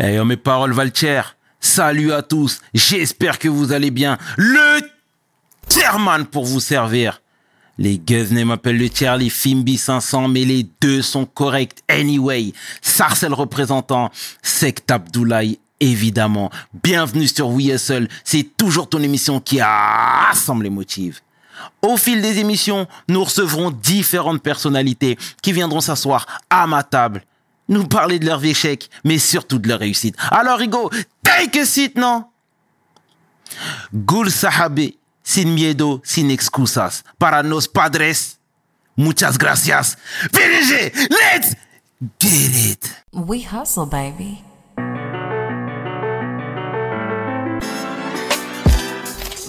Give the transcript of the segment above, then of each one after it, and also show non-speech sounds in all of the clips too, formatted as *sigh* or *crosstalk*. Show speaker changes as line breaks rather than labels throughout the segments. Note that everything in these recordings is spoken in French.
Eh, oh, mes paroles Valtier. Salut à tous. J'espère que vous allez bien. Le Tierman pour vous servir. Les Guzney m'appellent le tiers, les Fimbi 500, mais les deux sont corrects anyway. Sarcel représentant, Sect Abdoulaye évidemment. Bienvenue sur WeSL, c'est toujours ton émission qui rassemble les motifs. Au fil des émissions, nous recevrons différentes personnalités qui viendront s'asseoir à ma table, nous parler de leurs échecs, mais surtout de leur réussite. Alors, Rigo, take a seat, non? Gul Sahabe, sin miedo, sin excusas. Para nos padres, muchas gracias. PDG, let's get it.
We hustle, baby.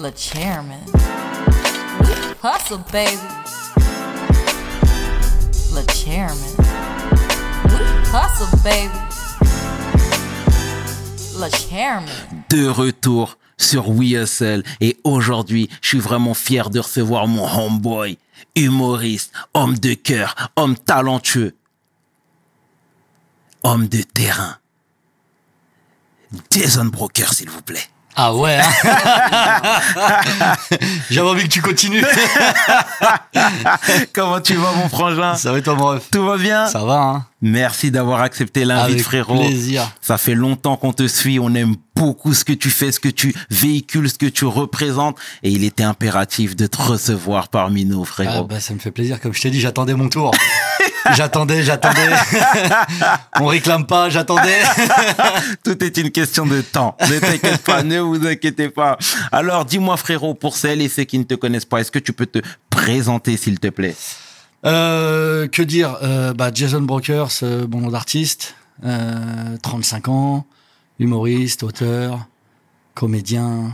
Le chairman. Hustle, baby. Le chairman.
De retour sur We Hustle et aujourd'hui, je suis vraiment fier de recevoir mon homeboy, humoriste, homme de cœur, homme talentueux, homme de terrain. Jason Broker, s'il vous plaît.
Ah ouais hein *laughs* J'avais envie que tu continues. *laughs*
Comment tu vas, mon frangin?
Ça va toi, mon ref?
Tout va bien?
Ça va, hein
Merci d'avoir accepté l'invite, frérot.
plaisir.
Ça fait longtemps qu'on te suit. On aime beaucoup ce que tu fais, ce que tu véhicules, ce que tu représentes. Et il était impératif de te recevoir parmi nous,
Ah
frérot.
bah, Ça me fait plaisir. Comme je t'ai dit, j'attendais mon tour. *laughs* j'attendais, j'attendais. On réclame pas, j'attendais. *laughs*
Tout est une question de temps. Ne t'inquiète pas, ne vous inquiétez pas. Alors, dis-moi, frérot, pour celles et ceux qui ne te connaissent pas, est-ce que tu peux te présenter, s'il te plaît?
Euh, que dire euh, bah, Jason Brokers, euh, bon nom d'artiste, euh, 35 ans, humoriste, auteur, comédien,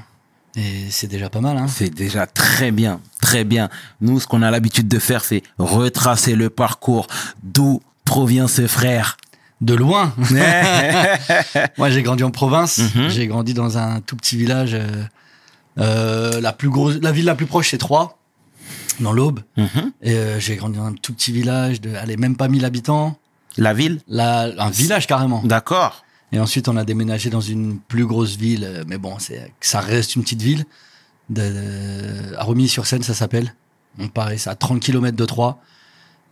et c'est déjà pas mal. Hein
C'est déjà très bien, très bien. Nous, ce qu'on a l'habitude de faire, c'est retracer le parcours d'où provient ce frère?
De loin. *laughs* Moi, j'ai grandi en province.
Mhm.
J'ai grandi dans un tout petit village. euh, euh, la plus grosse, la ville la plus proche, c'est Troyes, dans l'Aube.
Mhm.
Et euh, j'ai grandi dans un tout petit village de, allez, même pas 1000 habitants.
La ville?
Là, un village carrément.
D'accord.
Et ensuite, on a déménagé dans une plus grosse ville. euh, Mais bon, c'est, ça reste une petite ville. De, de- à Romilly-sur-Seine, ça s'appelle. On paraît, c'est à 30 km de Troyes.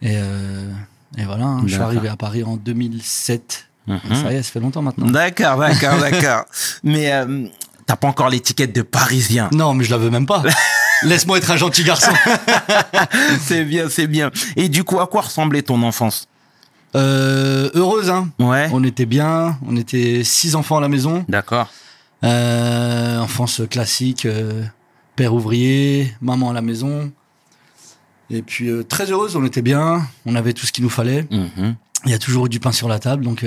Et, euh, et voilà, hein, je suis arrivé à Paris en 2007.
Mhm.
Ça y est, ça fait longtemps maintenant.
D'accord, d'accord, *laughs* d'accord. Mais euh, t'as pas encore l'étiquette de parisien.
Non, mais je la veux même pas. *laughs* Laisse-moi être un gentil garçon. *laughs*
c'est bien, c'est bien. Et du coup, à quoi ressemblait ton enfance?
Euh, heureuse, hein.
Ouais.
On était bien. On était six enfants à la maison.
D'accord.
Euh, enfance classique. euh, père ouvrier, maman à la maison. Et puis euh, très heureuse, on était bien. On avait tout ce qu'il nous fallait.
Mhm.
Il y a toujours eu du pain sur la table. Donc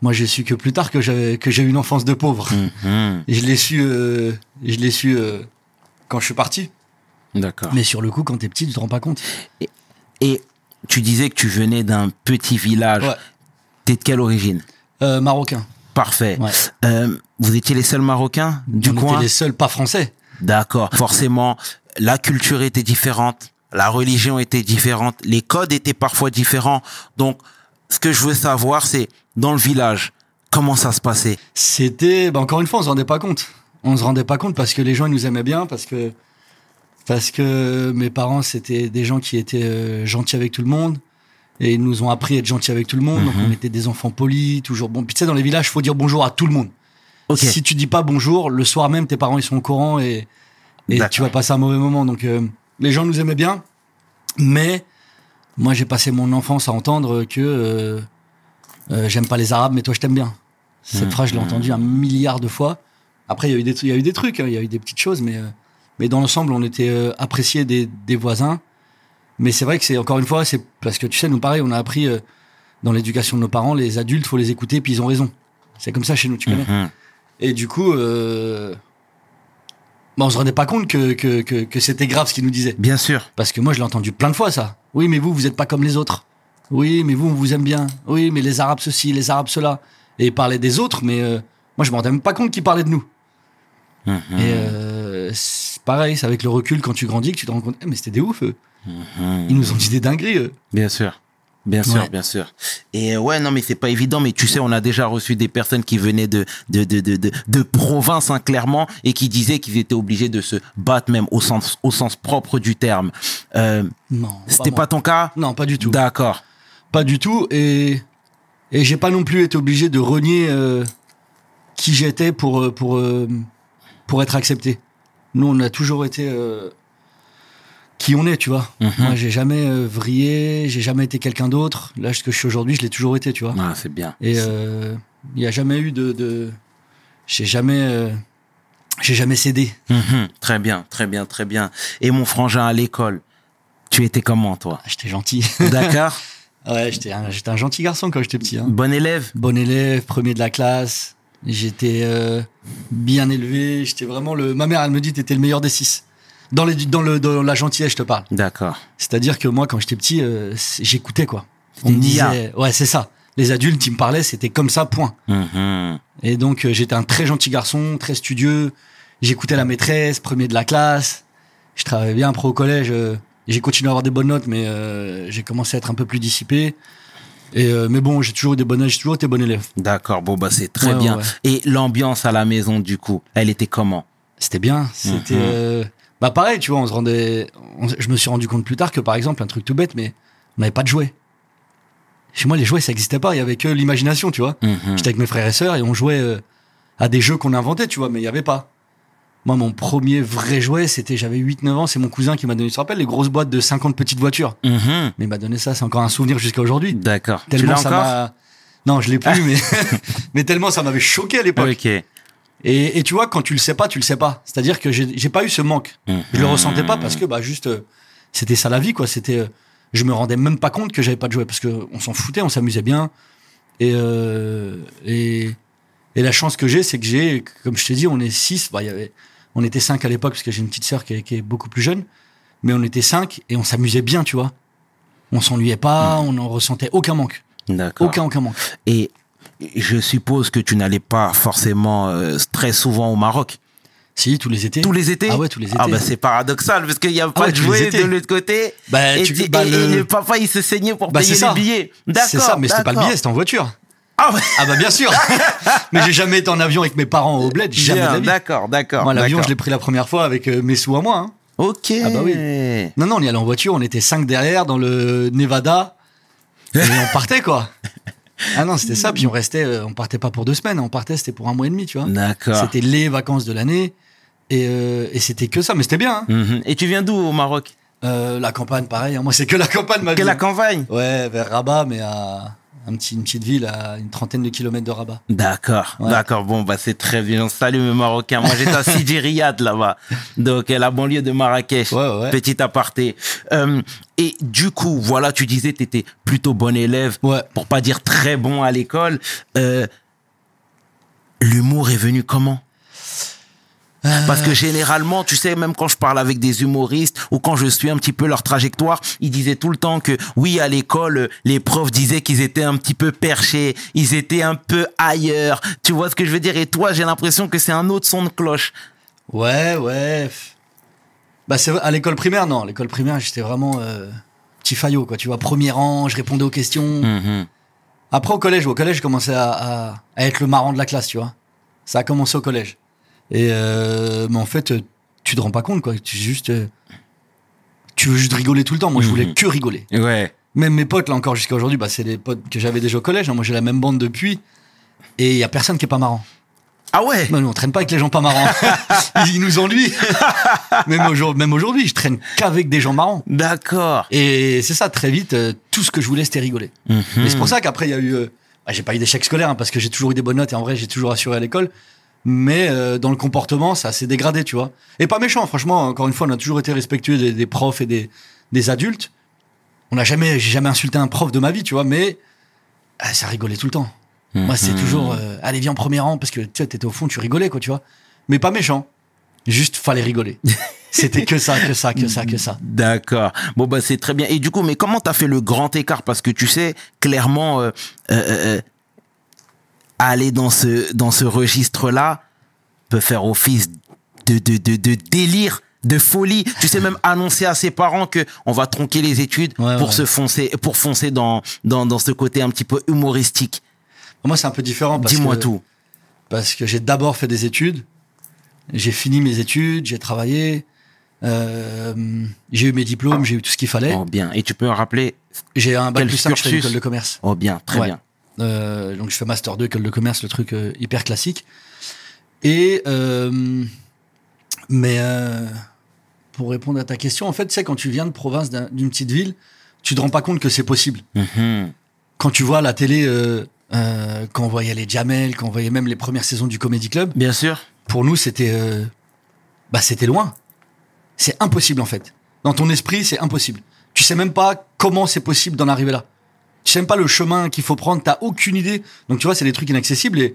moi, j'ai su que plus tard que j'avais que j'ai eu une enfance de pauvre.
Mhm.
Et je l'ai su. je l'ai su quand je suis parti.
D'accord.
Mais sur le coup, quand t'es petit, tu te rends pas compte.
Et tu disais que tu venais d'un petit village.
Ouais.
T'es de quelle origine
Euh, marocain.
Parfait.
Ouais.
Euh, vous étiez les seuls Marocains du
on
coin
était les seuls pas français.
D'accord. Forcément, la culture était différente, la religion était différente, les codes étaient parfois différents. Donc, ce que je veux savoir, c'est dans le village, comment ça se passait?
C'était, bah, encore une fois, on se rendait pas compte. On se rendait pas compte parce que les gens ils nous aimaient bien, parce que parce que mes parents c'était des gens qui étaient euh, gentils avec tout le monde et ils nous ont appris à être gentils avec tout le monde. Donc
Mhm.
on était des enfants polis, toujours bon. Puis tu sais dans les villages, faut dire bonjour à tout le monde. Si tu dis pas bonjour, le soir même tes parents ils sont au courant et tu vas passer un mauvais moment. Donc euh, les gens nous aimaient bien, mais moi j'ai passé mon enfance à entendre que euh, euh, j'aime pas les Arabes, mais toi je t'aime bien. Cette
Mhm.
phrase, je l'ai entendue un milliard de fois. Après, il y a eu des, il y a eu des trucs, hein, il y a eu des petites choses, mais, euh, mais dans l'ensemble, on était euh, appréciés des, des voisins. Mais c'est vrai que c'est encore une fois, c'est parce que tu sais, nous pareil, on a appris euh, dans l'éducation de nos parents, les adultes, faut les écouter, puis ils ont raison. C'est comme ça chez nous, tu connais.
Mhm.
Et du coup, euh, bah, on se rendait pas compte que, que, que, que c'était grave ce qu'ils nous disaient.
Bien sûr.
Parce que moi, je l'ai entendu plein de fois, ça. Oui, mais vous, vous êtes pas comme les autres. Oui, mais vous, on vous aime bien. Oui, mais les Arabes ceci, les Arabes cela. Et ils parlaient des autres, mais euh, moi, je me rendais même pas compte qu'ils parlaient de nous.
Mhm.
Et euh, c'est pareil, c'est avec le recul, quand tu grandis, que tu te rends compte, Eh, mais c'était des ouf, eux.
Mhm.
Ils nous ont dit des dingueries, eux.
Bien sûr. Bien sûr,
Ouais.
bien sûr. Et euh, ouais, non, mais c'est pas évident. Mais tu sais, on a déjà reçu des personnes qui venaient de de de de de, de province, hein, clairement, et qui disaient qu'ils étaient obligés de se battre même au sens au sens propre du terme. Euh,
Non.
C'était pas ton cas?
Non, pas du tout.
D'accord.
Pas du tout. Et, et j'ai pas non plus été obligé de renier euh, qui j'étais pour, euh, pour, euh, pour être accepté. Nous, on a toujours été euh, qui on est, tu vois.
Mhm.
Moi, j'ai jamais euh, vrillé, j'ai jamais été quelqu'un d'autre. Là, ce que je suis aujourd'hui, je l'ai toujours été, tu vois.
Ah, c'est bien.
Et euh, il n'y a jamais eu de. de j'ai jamais. j'ai jamais cédé.
Mhm. Très bien, très bien, très bien. Et mon frangin à l'école, tu étais comment, toi?
Ah, J'étais gentil. *laughs*
D'accord.
ouais, j'étais un, j'étais un gentil garçon quand j'étais petit. Hein.
bon élève?
bon élève, premier de la classe. J'étais euh, bien élevé. J'étais vraiment le. Ma mère, elle me dit, t'étais le meilleur des six. Dans, les, dans, le, dans la gentillesse, je te parle.
D'accord.
C'est-à-dire que moi, quand j'étais petit, euh, j'écoutais quoi. On me disait, ouais, c'est ça. Les adultes, ils me parlaient, c'était comme ça, point.
Mhm.
Et donc, euh, j'étais un très gentil garçon, très studieux. J'écoutais la maîtresse, premier de la classe. Je travaillais bien après au collège. j'ai continué à avoir des bonnes notes, mais euh, j'ai commencé à être un peu plus dissipé. Et euh, mais bon, j'ai toujours eu des bonnes j'ai toujours été bon élève.
D'accord. Bon, bah, c'est très
Ouais,
bien.
ouais.
Et l'ambiance à la maison, du coup, elle était comment?
C'était bien. C'était.
Mhm.
euh, bah pareil, tu vois, on se rendait. on- je me suis rendu compte plus tard que par exemple, un truc tout bête, mais on n'avait pas de jouets. Chez moi, les jouets, ça n'existait pas. Il y avait que l'imagination, tu vois.
Mhm.
J'étais avec mes frères et sœurs et on jouait euh, à des jeux qu'on inventait, tu vois, mais il y avait pas. Moi, mon premier vrai jouet, c'était, j'avais 8-9 ans, c'est mon cousin qui m'a donné, tu te rappelles, les grosses boîtes de 50 petites voitures.
Mhm.
Mais il m'a donné ça, c'est encore un souvenir jusqu'à aujourd'hui.
D'accord.
Tellement ça
encore
m'a. Non, je l'ai plus, *laughs* mais, *laughs* mais tellement ça m'avait choqué à l'époque. Et, et tu vois, quand tu le sais pas, tu le sais pas. C'est-à-dire que j'ai pas eu ce manque. Je
Mhm.
le ressentais pas parce que bah juste euh, c'était ça la vie quoi. C'était euh, je me rendais même pas compte que j'avais pas de jouets parce que on s'en foutait, on s'amusait bien. Et euh, et et la chance que j'ai, c'est que j'ai, comme je t'ai dit, on est six. Bah, il y avait, on était cinq à l'époque parce que j'ai une petite sœur qui est, qui est beaucoup plus jeune. Mais on était cinq et on s'amusait bien, tu vois. On s'ennuyait pas, on n'en ressentait aucun manque,
D'accord.
aucun aucun manque.
Et je suppose que tu n'allais pas forcément euh, très souvent au Maroc.
Si tous les étés.
Tous les étés
Ah ouais, tous les étés.
Ah bah c'est paradoxal parce qu'il n'y a pas
ouais,
de jouets de l'autre côté.
Bah,
et,
tu-
tu-
bah,
et-
le-
et le papa il se saignait pour
Bah,
payer les billets. D'accord.
C'est ça, mais c'était pas le billet, c'était en voiture.
Ah ouais.
Ah bah bien sûr. *laughs* mais j'ai jamais été en avion avec mes parents au bled, jamais.
D'accord, d'accord.
Moi, l'avion, je l'ai pris la première fois avec euh, mes sous à moi. hein.
Ok.
Ah bah oui. Non, non, on y allait en voiture, on était cinq derrière dans le Nevada. Et on partait, quoi. *laughs* Ah non, c'était ça. Puis on restait, euh, on partait pas pour deux semaines, on partait, c'était pour un mois et demi, tu vois.
D'accord.
C'était les vacances de l'année. Et, euh, et c'était que ça, mais c'était bien. hein.
Mhm. Et tu viens d'où au Maroc?
Euh, la campagne, pareil. hein. Moi, c'est que la campagne, ma
Que
vie.
la campagne?
Ouais, vers Rabat, mais à un petit, une petite ville à une trentaine de kilomètres de Rabat.
D'accord,
Ouais.
d'accord. Bon, bah c'est très bien. Salut mes Marocains. Moi j'étais à *laughs* Sidi Riyad là-bas, donc euh, la banlieue de Marrakech.
Ouais, ouais.
Petit aparté. Euh, et du coup, voilà, tu disais tu étais plutôt bon élève,
Ouais.
pour pas dire très bon à l'école. Euh, L'humour est venu comment? Parce que généralement, tu sais, même quand je parle avec des humoristes ou quand je suis un petit peu leur trajectoire, ils disaient tout le temps que oui, à l'école, les profs disaient qu'ils étaient un petit peu perchés, ils étaient un peu ailleurs. Tu vois ce que je veux dire? Et toi, j'ai l'impression que c'est un autre son de cloche.
Ouais, ouais. Bah, c'est à l'école primaire, non. À l'école primaire, j'étais vraiment euh, petit faillot, quoi. Tu vois, premier rang, je répondais aux questions.
Mhm.
Après, au collège, au collège, je commençais à, à- à être le marrant de la classe, tu vois. Ça a commencé au collège. Et euh, mais en fait, euh, tu te rends pas compte, quoi. Tu juste, euh, tu veux juste rigoler tout le temps. Moi, je voulais
Mhm.
que rigoler.
Ouais.
Même mes potes, là encore jusqu'à aujourd'hui, bah, c'est des potes que j'avais déjà au collège. hein. Moi, j'ai la même bande depuis. Et il y a personne qui est pas marrant.
Ah ouais?
Non, nous, on traîne pas avec les gens pas marrants. *laughs* Ils nous ennuient. *laughs* même aujourd'hui, je traîne qu'avec des gens marrants.
D'accord.
Et c'est ça, très vite, euh, tout ce que je voulais, c'était rigoler.
Mhm.
Mais c'est pour ça qu'après, il y a eu. euh, bah, j'ai pas eu d'échec scolaire, hein, parce que j'ai toujours eu des bonnes notes et en vrai, j'ai toujours assuré à l'école. Mais euh, dans le comportement, ça s'est dégradé, tu vois. Et pas méchant, franchement. Encore une fois, on a toujours été respectueux des, des profs et des, des adultes. On n'a jamais, j'ai jamais insulté un prof de ma vie, tu vois. Mais ah, ça rigolait tout le temps. Moi, c'est
Mhm.
toujours, euh, allez, viens en premier rang, parce que tu sais, t'étais au fond, tu rigolais, quoi, tu vois. Mais pas méchant. Juste, fallait rigoler. *laughs* C'était que ça, que ça, que ça, que ça.
D'accord. Bon bah c'est très bien. Et du coup, mais comment t'as fait le grand écart? Parce que tu sais clairement euh, euh, euh, aller dans ce dans ce registre-là peut faire office de de de, de délire de folie. Tu sais même annoncer à ses parents que on va tronquer les études
Ouais,
pour
ouais.
se foncer, pour foncer dans, dans, dans ce côté un petit peu humoristique.
Moi, c'est un peu différent.
Dis-moi tout.
Parce que j'ai d'abord fait des études. J'ai fini mes études, j'ai travaillé. euh, j'ai eu mes diplômes, j'ai eu tout ce qu'il fallait.
Oh, bien. Et tu peux me rappeler
J'ai un bac plus 5, je fais de commerce.
Oh, bien, très
Ouais.
bien.
Euh, donc je fais master 2 école de commerce, le truc euh, hyper classique. Et euh, mais pour répondre à ta question, en fait, tu sais quand tu viens de province d'un- d'une petite ville, tu te rends pas compte que c'est possible.
Mhm.
Quand tu vois à la télé, quand on voyait les Jamel, quand on voyait même les premières saisons du Comedy Club,
Bien sûr.
pour nous c'était bah c'était loin. C'est impossible en fait. Dans ton esprit, c'est impossible. Tu sais même pas comment c'est possible d'en arriver là. Tu sais même pas le chemin qu'il faut prendre, t'as aucune idée. Donc tu vois, c'est des trucs inaccessibles et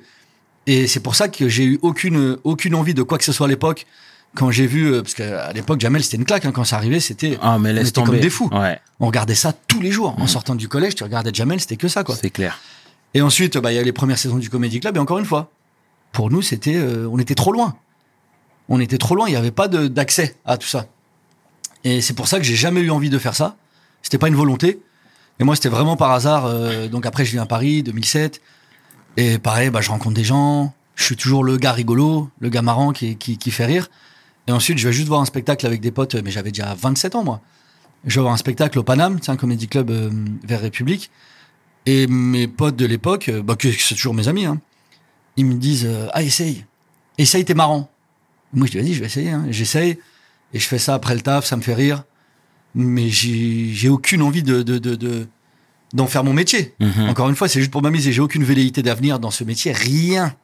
et c'est pour ça que j'ai eu aucune aucune envie de quoi que ce soit à l'époque quand j'ai vu euh, parce qu'à l'époque Jamel c'était une claque hein, quand ça arrivait, c'était
Ah, mais
on
laisse
était
tomber.
comme des fous.
Ouais,
on regardait ça tous les jours en sortant du collège, tu regardais Jamel, c'était que ça quoi.
c'est clair.
Et ensuite, bah, il y a les premières saisons du Comedy Club. Et encore une fois, pour nous, c'était, euh, on était trop loin. On était trop loin. Il n'y avait pas d'accès à tout ça. Et c'est pour ça que j'ai jamais eu envie de faire ça. C'était pas une volonté. Et moi, c'était vraiment par hasard. euh, donc après, je viens à Paris, 2007. Et pareil, bah, je rencontre des gens. Je suis toujours le gars rigolo, le gars marrant qui, qui, fait rire. Et ensuite, je vais juste voir un spectacle avec des potes. Mais j'avais déjà 27 ans, moi. Je vais voir un spectacle au Paname, c'est un comédie club euh, vers République. Et mes potes de l'époque, euh, bah, c'est toujours mes amis, hein, ils me disent euh, Ah, essaye. Essaye, t'es marrant. Moi, je dis Vas-y, je vais essayer. hein. J'essaye. Et je fais ça après le taf, ça me fait rire. Mais j'ai aucune envie de, de, de, de- d'en faire mon métier.
Mhm.
Encore une fois, c'est juste pour m'amuser. J'ai aucune velléité d'avenir dans ce métier, rien.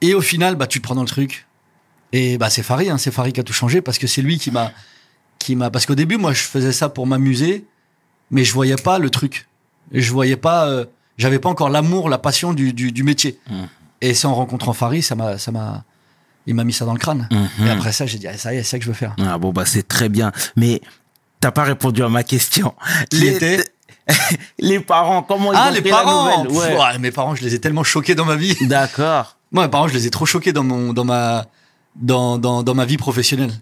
Et au final, bah, tu te prends dans le truc. Et bah, c'est Farid, hein, c'est Farid qui a tout changé parce que c'est lui qui m'a, qui m'a. Parce qu'au début, moi, je faisais ça pour m'amuser, mais je voyais pas le truc. Je voyais pas, euh, j'avais pas encore l'amour, la passion du, du, du métier.
Mhm.
Et c'est en rencontrant Farid, ça m'a, ça m'a, il m'a mis ça dans le crâne.
Mhm.
Et après ça, j'ai dit, ah, ça y est, c'est ça que je veux faire.
Ah bon, bah c'est très bien. Mais t'as pas répondu à ma question. *laughs* Les parents, comment ils
ah,
ont
les
pris la
parents
nouvelle Ouais.
Pff, ouais, Mes parents, je les ai tellement choqués dans ma vie. *laughs*
D'accord.
Moi, mes parents, je les ai trop choqués dans mon, dans ma, dans, dans, dans ma vie professionnelle.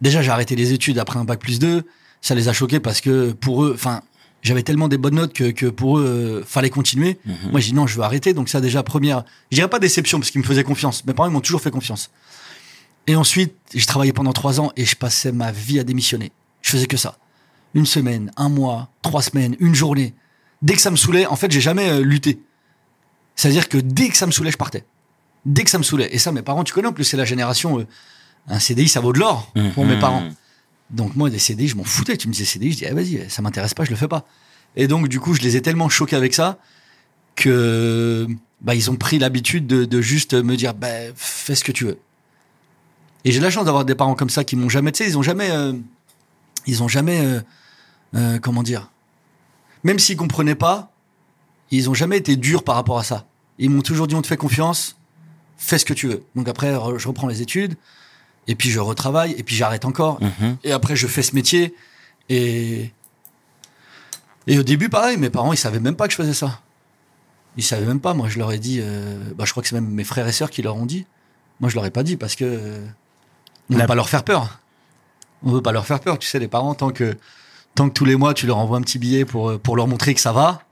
Déjà, j'ai arrêté les études après un bac plus 2. Ça les a choqués parce que pour eux, enfin, j'avais tellement des bonnes notes que, que pour eux, euh, fallait continuer.
Mhm.
Moi, j'ai dit non, je veux arrêter. Donc ça, déjà, première, je dirais pas déception parce qu'ils me faisaient confiance. Mes parents, ils m'ont toujours fait confiance. Et ensuite, j'ai travaillé pendant trois ans et je passais ma vie à démissionner. Je faisais que ça. Une semaine, un mois, trois semaines, une journée. Dès que ça me saoulait, en fait, j'ai jamais euh, lutté. C'est-à-dire que dès que ça me saoulait, je partais. Dès que ça me saoulait. Et ça, mes parents, tu connais, en plus, c'est la génération. euh, un CDI, ça vaut de l'or pour mes
Mhm.
parents. Donc moi, des CDI, je m'en foutais. Tu me disais CDI, je dis, ah, vas-y, ça m'intéresse pas, je le fais pas. Et donc, du coup, je les ai tellement choqués avec ça que bah, ils ont pris l'habitude de, de juste me dire, bah, fais ce que tu veux. Et j'ai la chance d'avoir des parents comme ça qui m'ont jamais, tu sais, ils ont jamais, euh, ils ont jamais, euh, euh, comment dire, même s'ils comprenaient pas, ils ont jamais été durs par rapport à ça. Ils m'ont toujours dit, on te fait confiance, fais ce que tu veux. Donc après, je reprends les études, et puis je retravaille, et puis j'arrête encore.
Mhm.
Et après, je fais ce métier. Et, et au début, pareil, mes parents, ils savaient même pas que je faisais ça. Ils savaient même pas. Moi, je leur ai dit, euh, bah, je crois que c'est même mes frères et sœurs qui leur ont dit. Moi, je leur ai pas dit parce que on veut pas leur faire peur. On veut pas leur faire peur. Tu sais, les parents, tant que, tant que tous les mois, tu leur envoies un petit billet pour, euh, pour leur montrer que ça va.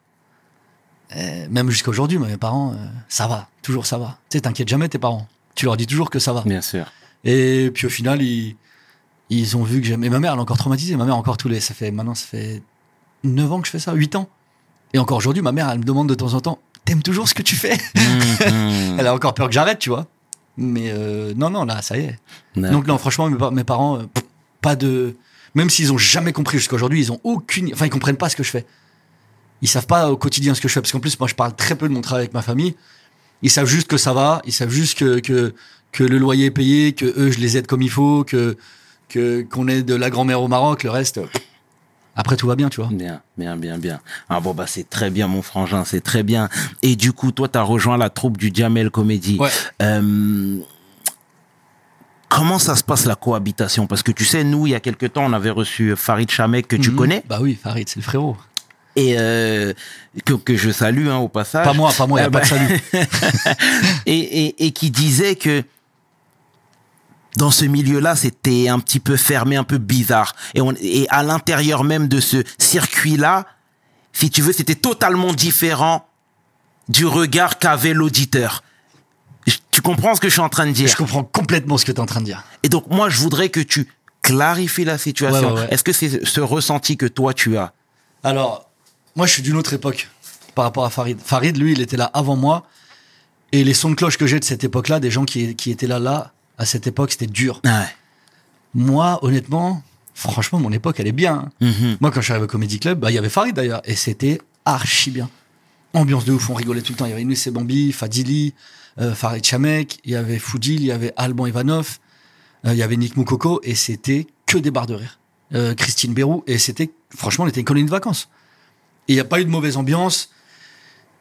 euh, même jusqu'à aujourd'hui, mes parents, euh, ça va. Toujours ça va. Tu sais, t'inquiète jamais tes parents. Tu leur dis toujours que ça va.
Bien sûr.
Et puis au final, ils, ils ont vu que j'aime. Et ma mère, elle est encore traumatisée. Ma mère, encore tous les. Ça fait maintenant, ça fait 9 ans que je fais ça, 8 ans. Et encore aujourd'hui, ma mère, elle me demande de temps en temps T'aimes toujours ce que tu fais?
Mhm. *laughs*
Elle a encore peur que j'arrête, tu vois. Mais euh, non, non, là, ça y est. Donc, non, franchement, mes, pa- mes parents, pff, pas de. Même s'ils ont jamais compris jusqu'à aujourd'hui, ils ont aucune. Enfin, ils comprennent pas ce que je fais. Ils savent pas au quotidien ce que je fais. Parce qu'en plus, moi, je parle très peu de mon travail avec ma famille. Ils savent juste que ça va. Ils savent juste que, que, que le loyer est payé, que eux, je les aide comme il faut, que que qu'on est de la grand-mère au Maroc. Le reste, après, tout va bien, tu vois.
Bien, bien, bien, bien. Ah bon, bah c'est très bien, mon frangin, c'est très bien. Et du coup, toi, tu as rejoint la troupe du Jamel Comedy.
Ouais.
Euh, comment ça se passe la cohabitation? Parce que tu sais, nous, il y a quelque temps, on avait reçu Farid Chamek, que tu
Mhm.
connais,
Bah oui, Farid, c'est le frérot.
et euh, que, que je salue hein, au passage.
Pas moi, pas moi, y a
Eh
pas de salut. *laughs*
et, et, et qui disait que dans ce milieu-là, c'était un petit peu fermé, un peu bizarre. Et, on, et à l'intérieur même de ce circuit-là, si tu veux, c'était totalement différent du regard qu'avait l'auditeur. Tu comprends ce que je suis en train de dire
Je comprends complètement ce que tu es en train de dire.
Et donc, moi, je voudrais que tu clarifies la situation.
Ouais, ouais, ouais.
Est-ce que c'est ce ressenti que toi, tu as
Alors, moi, je suis d'une autre époque par rapport à Farid. Farid, lui, il était là avant moi. Et les sons de cloche que j'ai de cette époque-là, des gens qui, qui étaient là, là, à cette époque, c'était dur. Moi, honnêtement, franchement, mon époque, elle est bien. hein.
Mhm.
Moi, quand je suis arrivé au Comedy Club, bah, il y avait Farid d'ailleurs. Et c'était archi bien. Ambiance de ouf, on rigolait tout le temps. Il y avait Inouïs Bambi, Fadili, Farid Chamek, il y avait Foudil, il y avait Alban Ivanov, euh, il y avait Nick Moukoko. Et c'était que des barres de rire. Euh, Christine Bérou. Et c'était, franchement, on était une colonie de vacances. Et il n'y a pas eu de mauvaise ambiance.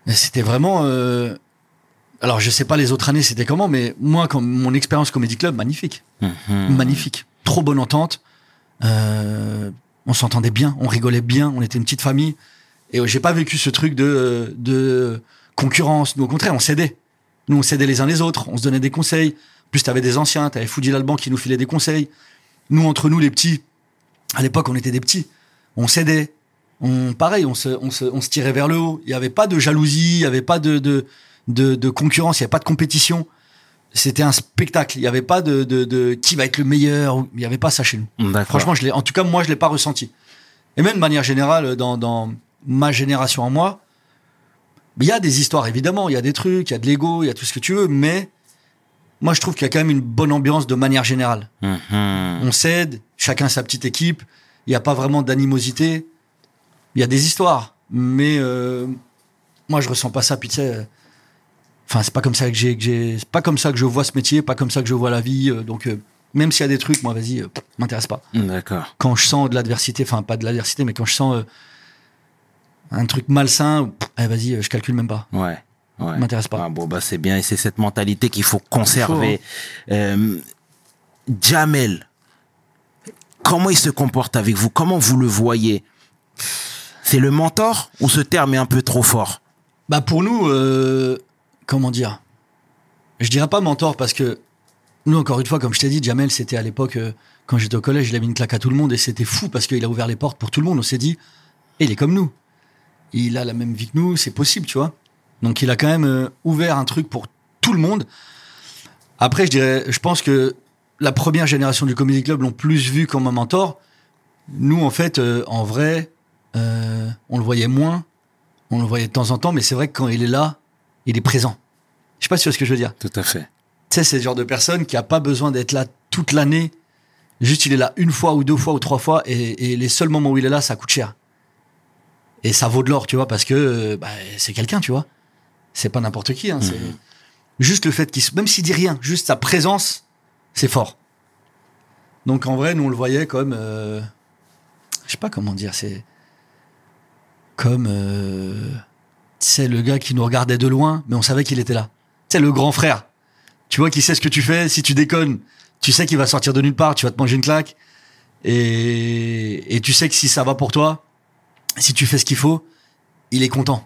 C'était vraiment. euh, Alors, je sais pas les autres années, c'était comment, mais moi, quand mon expérience Comedy Club, magnifique.
Mhm.
Magnifique. Trop bonne entente. Euh, on s'entendait bien, on rigolait bien, on était une petite famille. Et euh, j'ai pas vécu ce truc de, de concurrence. Nous, au contraire, on s'aidait. Nous, on s'aidait les uns les autres, on se donnait des conseils. En plus, t'avais des anciens, t'avais Foudil Alban qui nous filait des conseils. Nous, entre nous, les petits, à l'époque, on était des petits. On s'aidait. On, pareil, on se, on, se, on se tirait vers le haut. Il n'y avait pas de jalousie, il n'y avait pas de, de, de, de concurrence, il n'y avait pas de compétition. C'était un spectacle. Il n'y avait pas de, de, de qui va être le meilleur. Il n'y avait pas ça chez nous. Franchement, je l'ai, en tout cas, moi, je l'ai pas ressenti. Et même de manière générale, dans, dans ma génération en moi, il y a des histoires, évidemment. Il y a des trucs, il y a de l'ego, il y a tout ce que tu veux. Mais moi, je trouve qu'il y a quand même une bonne ambiance de manière générale.
Mhm.
On s'aide, chacun sa petite équipe. Il n'y a pas vraiment d'animosité. Il y a des histoires. Mais euh, moi, je ressens pas ça. Puis tu sais, euh, enfin, c'est pas comme ça que j'ai, c'est pas comme ça que je vois ce métier, pas comme ça que je vois la vie. euh, donc, euh, même s'il y a des trucs, moi, vas-y, m'intéresse pas
D'accord.
quand je sens de l'adversité, enfin pas de l'adversité, mais quand je sens un truc malsain, pff, eh, vas-y, je calcule même pas.
Ouais. Ouais.
M'intéresse pas.
Ah, bon, bah, c'est bien. Et c'est cette mentalité qu'il faut conserver. Euh, Jamel, comment il se comporte avec vous? Comment vous le voyez? C'est le mentor ou ce terme est un peu trop fort?
Bah pour nous, euh, comment dire? Je dirais pas mentor parce que nous, encore une fois, comme je t'ai dit, Jamel, c'était à l'époque, euh, quand j'étais au collège, il a mis une claque à tout le monde et c'était fou parce qu'il a ouvert les portes pour tout le monde. On s'est dit, il est comme nous. Il a la même vie que nous, c'est possible, tu vois. Donc il a quand même euh, ouvert un truc pour tout le monde. Après, je dirais, je pense que la première génération du Comedy Club l'ont plus vu comme un mentor. Nous, en fait, euh, en vrai, euh, on le voyait moins. On le voyait de temps en temps, mais c'est vrai que quand il est là, il est présent. Je sais pas si tu vois ce que je veux dire.
Tout à fait.
Tu sais, c'est le genre de personne qui a pas besoin d'être là toute l'année. Juste, il est là une fois ou deux fois ou trois fois, et, et les seuls moments où il est là, ça coûte cher. Et ça vaut de l'or, tu vois, parce que euh, bah, c'est quelqu'un, tu vois. C'est pas n'importe qui. Hein, c'est juste le fait qu'il, même s'il dit rien, juste sa présence, c'est fort. Donc en vrai, nous on le voyait comme, euh, je sais pas comment dire, c'est comme, euh, c'est le gars qui nous regardait de loin, mais on savait qu'il était là. C'est le grand frère. Tu vois qu'il sait ce que tu fais. Si tu déconnes, tu sais qu'il va sortir de nulle part. Tu vas te manger une claque. Et, et tu sais que si ça va pour toi, si tu fais ce qu'il faut, il est content.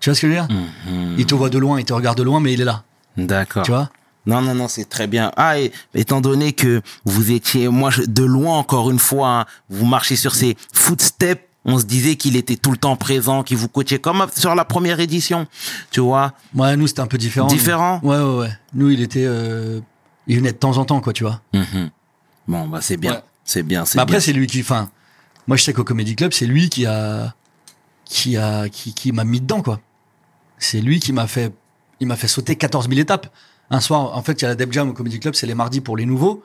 Tu vois ce que je veux dire
Mhm.
Il te voit de loin, il te regarde de loin, mais il est là.
D'accord.
Tu vois
Non, non, non, c'est très bien. Ah, et étant donné que vous étiez, moi, je- de loin, encore une fois, hein, vous marchez sur ses footsteps, on se disait qu'il était tout le temps présent, qu'il vous coachait comme sur la première édition, tu vois.
Ouais, nous c'était un peu différent.
Différent?
Ouais, ouais, ouais. Nous, il était, euh, il venait de temps en temps, quoi, tu vois.
Mhm. Bon, bah, c'est bien.
Ouais.
C'est bien, c'est
après, c'est lui qui, enfin, moi je sais qu'au Comedy Club, c'est lui qui a, qui a, qui, qui m'a mis dedans, quoi. C'est lui qui m'a fait, il m'a fait sauter 14 000 étapes. Un soir, en fait, il y a la Deb Jam au Comedy Club, c'est les mardis pour les nouveaux.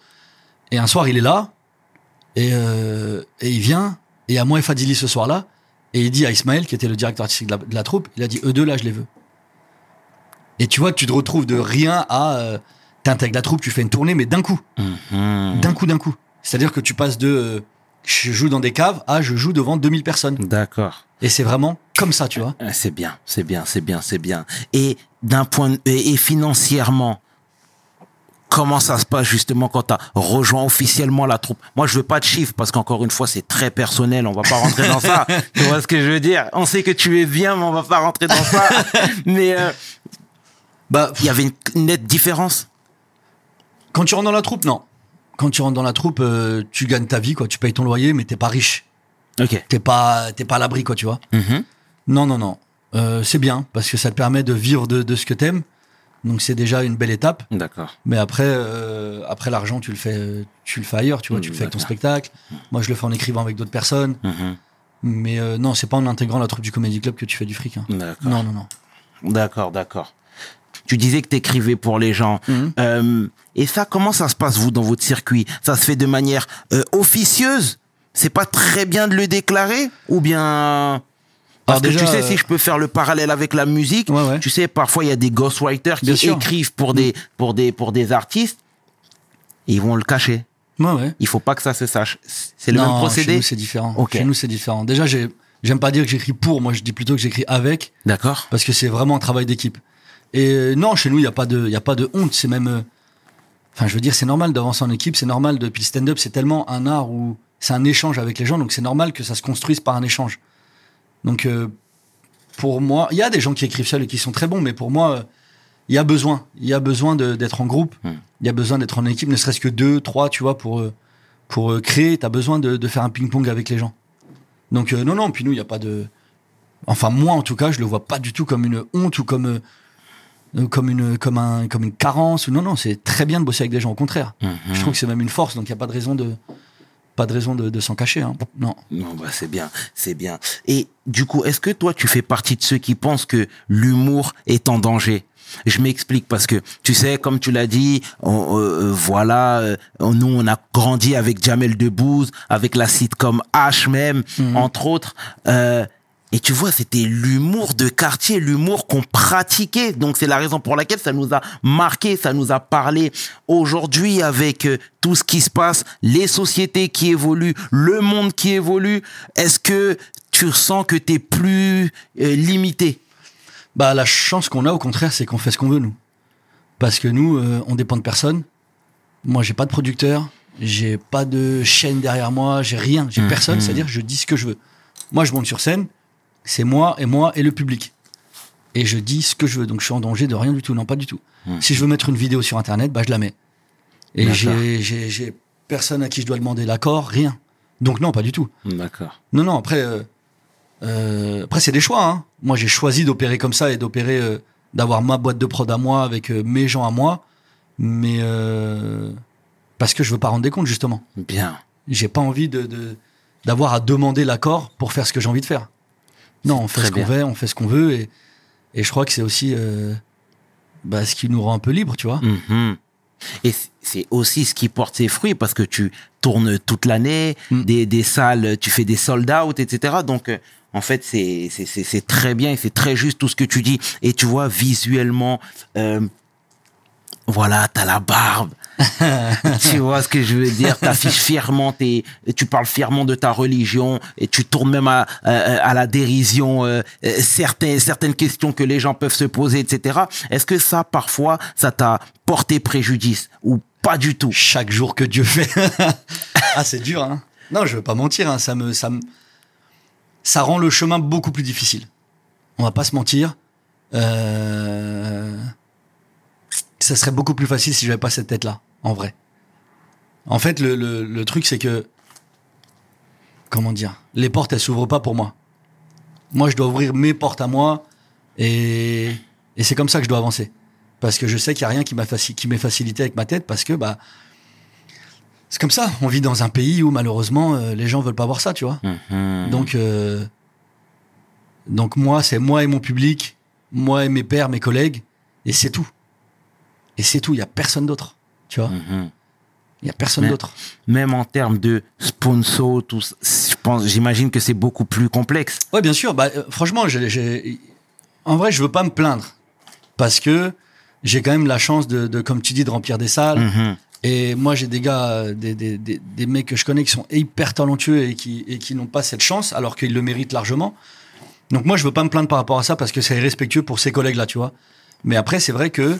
Et un soir, il est là, et, euh, et il vient, et à moi et Fadili ce soir-là, et il dit à Ismaël, qui était le directeur artistique de la, de la troupe, il a dit, eux deux là, je les veux. Et tu vois, tu te retrouves de rien à, euh, t'intègres la troupe, tu fais une tournée, mais d'un coup.
Mhm.
D'un coup, d'un coup. C'est-à-dire que tu passes de euh, je joue dans des caves à je joue devant 2000 personnes.
D'accord.
Et c'est vraiment comme ça, tu vois.
Ah, C'est bien, c'est bien, c'est bien, c'est bien. Et d'un point de- et, et financièrement, comment ça se passe justement quand tu as rejoint officiellement la troupe? Moi, je veux pas de chiffres parce qu'encore une fois, c'est très personnel. On va pas rentrer dans ça. *laughs* Tu vois ce que je veux dire? On sait que tu es bien, mais on va pas rentrer dans ça. *laughs* mais euh,
Bah,
il y avait une nette différence?
quand tu rentres dans la troupe, non. Quand tu rentres dans la troupe, euh, tu gagnes ta vie, quoi. Tu payes ton loyer, mais t'es pas riche.
Ok.
T'es pas, t'es pas à l'abri, quoi, tu vois.
Mhm.
Non, non, non. Euh, c'est bien parce que ça te permet de vivre de, de ce que t'aimes. Donc c'est déjà une belle étape.
D'accord.
Mais après, euh, après l'argent, tu le fais, tu le fais ailleurs, tu vois.
Mm,
tu le fais avec ton spectacle. Moi, je le fais en écrivant avec d'autres personnes.
Mhm.
Mais non, c'est pas en intégrant la troupe du Comedy Club que tu fais du fric. hein. Non, non, non.
D'accord, d'accord. Tu disais que t'écrivais pour les gens.
Mhm.
Euh, et ça, comment ça se passe, vous, dans votre circuit? Ça se fait de manière euh, officieuse? C'est pas très bien de le déclarer? Ou bien... Parce
Alors
que
déjà,
tu sais,
euh,
si je peux faire le parallèle avec la musique,
Ouais, ouais.
tu sais, parfois, il y a des ghostwriters qui
Bien sûr.
écrivent pour des, pour, des, pour des artistes et ils vont le cacher.
Ouais, ouais.
Il faut pas que ça se sache. C'est le
non,
même
Chez
procédé
nous, c'est différent.
Ok.
Chez nous, c'est différent. Déjà, j'ai, j'aime pas dire que j'écris pour. Moi, je dis plutôt que j'écris avec
D'accord
parce que c'est vraiment un travail d'équipe. Et euh, non, chez nous, il y a pas de, y a pas de honte. C'est même, euh, enfin, je veux dire, c'est normal d'avancer en équipe. C'est normal. Depuis le stand-up, c'est tellement un art où c'est un échange avec les gens, donc c'est normal que ça se construise par un échange. Donc, euh, pour moi, il y a des gens qui écrivent seuls et qui sont très bons, mais pour moi, euh, il y a besoin. Il y a besoin de- d'être en groupe.
Hmm.
Il y a besoin d'être en équipe, ne serait-ce que deux, trois, tu vois, pour pour créer. T'as besoin de, de faire un ping-pong avec les gens. Donc euh, non, non. Puis nous, il y a pas de. Enfin, moi, en tout cas, je le vois pas du tout comme une honte ou comme comme une comme un comme une carence. Non, non. C'est très bien de bosser avec des gens. Au contraire,
Mhm.
je trouve que c'est même une force. Donc il y a pas de raison de pas de raison de, de s'en cacher. Hein. Non.
Non, bah c'est bien, c'est bien. Et du coup, est-ce que toi, tu fais partie de ceux qui pensent que l'humour est en danger? Je m'explique parce que tu sais, comme tu l'as dit, on- euh, euh, voilà, euh, nous on a grandi avec Jamel Debbouze, avec la sitcom H même, entre autres. Euh, et tu vois, c'était l'humour de quartier, l'humour qu'on pratiquait. Donc c'est la raison pour laquelle ça nous a marqué, ça nous a parlé. Aujourd'hui, avec euh, tout ce qui se passe, les sociétés qui évoluent, le monde qui évolue, est-ce que tu sens que tu es plus euh, limité?
Bah la chance qu'on a, au contraire, c'est qu'on fait ce qu'on veut nous. Parce que nous, euh, on dépend de personne. Moi, j'ai pas de producteur, j'ai pas de chaîne derrière moi, j'ai rien, j'ai
Mhm.
personne. C'est-à-dire, je dis ce que je veux. Moi, je monte sur scène, c'est moi et moi et le public. Et je dis ce que je veux. Donc, je suis en danger de rien du tout. Non, pas du tout.
Mhm.
Si je veux mettre une vidéo sur Internet, bah, je la mets. Et j'ai, personne à qui je dois demander l'accord, rien. Donc, non, pas du tout.
D'accord.
Non, non, après, euh, euh, après c'est des choix. Hein. Moi, j'ai choisi d'opérer comme ça et d'opérer, euh, d'avoir ma boîte de prod à moi avec mes gens à moi, mais euh, parce que je veux pas rendre des comptes justement.
Bien.
J'ai pas envie de- d'avoir à demander l'accord pour faire ce que j'ai envie de faire. Non, on fait ce qu'on veut, on fait ce qu'on veut et et je crois que c'est aussi euh, bah, ce qui nous rend un peu libres, tu vois.
Mhm. Et c'est aussi ce qui porte ses fruits parce que tu tournes toute l'année,
Mm.
des, des salles, tu fais des sold out, etc. Donc, euh, en fait, c'est très bien et c'est très juste tout ce que tu dis. Et tu vois, visuellement, euh, voilà, t'as la barbe. *laughs* tu vois ce que je veux dire? T'affiches fièrement, tu parles fièrement de ta religion et tu tournes même à, la dérision euh, euh, certaines, questions que les gens peuvent se poser, etc. Est-ce que ça, parfois, ça t'a porté préjudice ou pas du tout?
Chaque jour que Dieu fait. *laughs* ah, c'est dur, hein. Non, je veux pas mentir, hein. ça me, ça me, ça rend le chemin beaucoup plus difficile. On va pas se mentir. Euh... Ça serait beaucoup plus facile si j'avais pas cette tête-là, en vrai. En fait, le, le, le truc, c'est que, comment dire, les portes, elles s'ouvrent pas pour moi. Moi, je dois ouvrir mes portes à moi, et, et c'est comme ça que je dois avancer. Parce que je sais qu'il y a rien qui m'a faci- qui m'est facilité avec ma tête, parce que, bah, c'est comme ça. On vit dans un pays où malheureusement euh, les gens veulent pas voir ça, tu vois.
Mhm.
Donc, euh, donc moi, c'est moi et mon public, moi et mes pères, mes collègues, et c'est tout. Et c'est tout. Il y a personne d'autre, tu vois.
Mhm.
Il y a personne d'autre.
Même en termes de sponsor, tout je pense, j'imagine que c'est beaucoup plus complexe.
Ouais, bien sûr. Bah, euh, franchement, en vrai, je veux pas me plaindre parce que j'ai quand même la chance de, de, comme tu dis, de remplir des salles.
Mhm.
Et moi, j'ai des gars, euh, des, des, des, des mecs que je connais qui sont hyper talentueux et qui, et qui n'ont pas cette chance, alors qu'ils le méritent largement. Donc moi, je veux pas me plaindre par rapport à ça parce que c'est irrespectueux pour ces collègues-là, tu vois. Mais après, c'est vrai que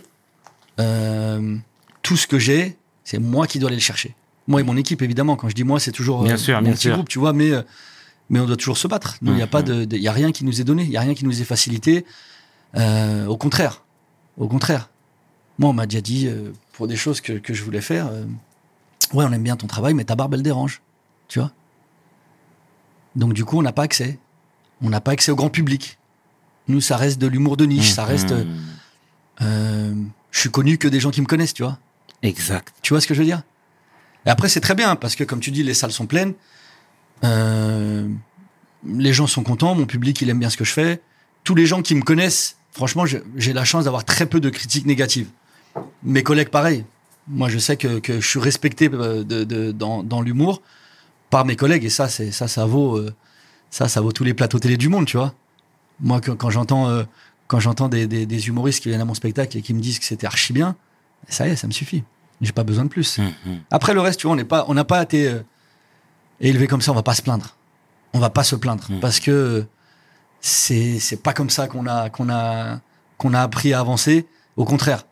euh, tout ce que j'ai, c'est moi qui dois aller le chercher. Moi et mon équipe, évidemment. Quand je dis moi, c'est toujours
Bien
euh,
sûr,
mon
bien
petit
sûr.
groupe, tu vois. Mais euh, mais on doit toujours se battre. Il n'y a pas de, de- y a rien qui nous est donné, il y a rien qui nous est facilité. Euh, au contraire, au contraire. Moi, on m'a déjà dit pour des choses que, que je voulais faire. Ouais, on aime bien ton travail, mais ta barbe, elle dérange. Tu vois? Donc, du coup, on n'a pas accès. On n'a pas accès au grand public. Nous, ça reste de l'humour de niche. Ça reste. Euh, je suis connu que des gens qui me connaissent, tu vois
Exact.
Tu vois ce que je veux dire? Et après, c'est très bien, parce que, comme tu dis, les salles sont pleines. Euh, les gens sont contents. Mon public, il aime bien ce que je fais. Tous les gens qui me connaissent, franchement, j'ai la chance d'avoir très peu de critiques négatives. Mes collègues, pareil. Moi, je sais que, que je suis respecté euh, de, de- dans, dans l'humour par mes collègues, et ça, ça, ça vaut, euh, ça, ça vaut tous les plateaux télé du monde, tu vois. Moi, quand, quand j'entends, euh, quand j'entends des, des, des humoristes qui viennent à mon spectacle et qui me disent que c'était archi bien, ça y est, ça me suffit. J'ai pas besoin de plus.
Mhm.
Après le reste, tu vois, on n'est pas, on n'a pas été euh, élevé comme ça. On va pas se plaindre. On va pas se plaindre
Mhm.
parce que c'est c'est pas comme ça qu'on a qu'on a qu'on a appris à avancer. Au contraire,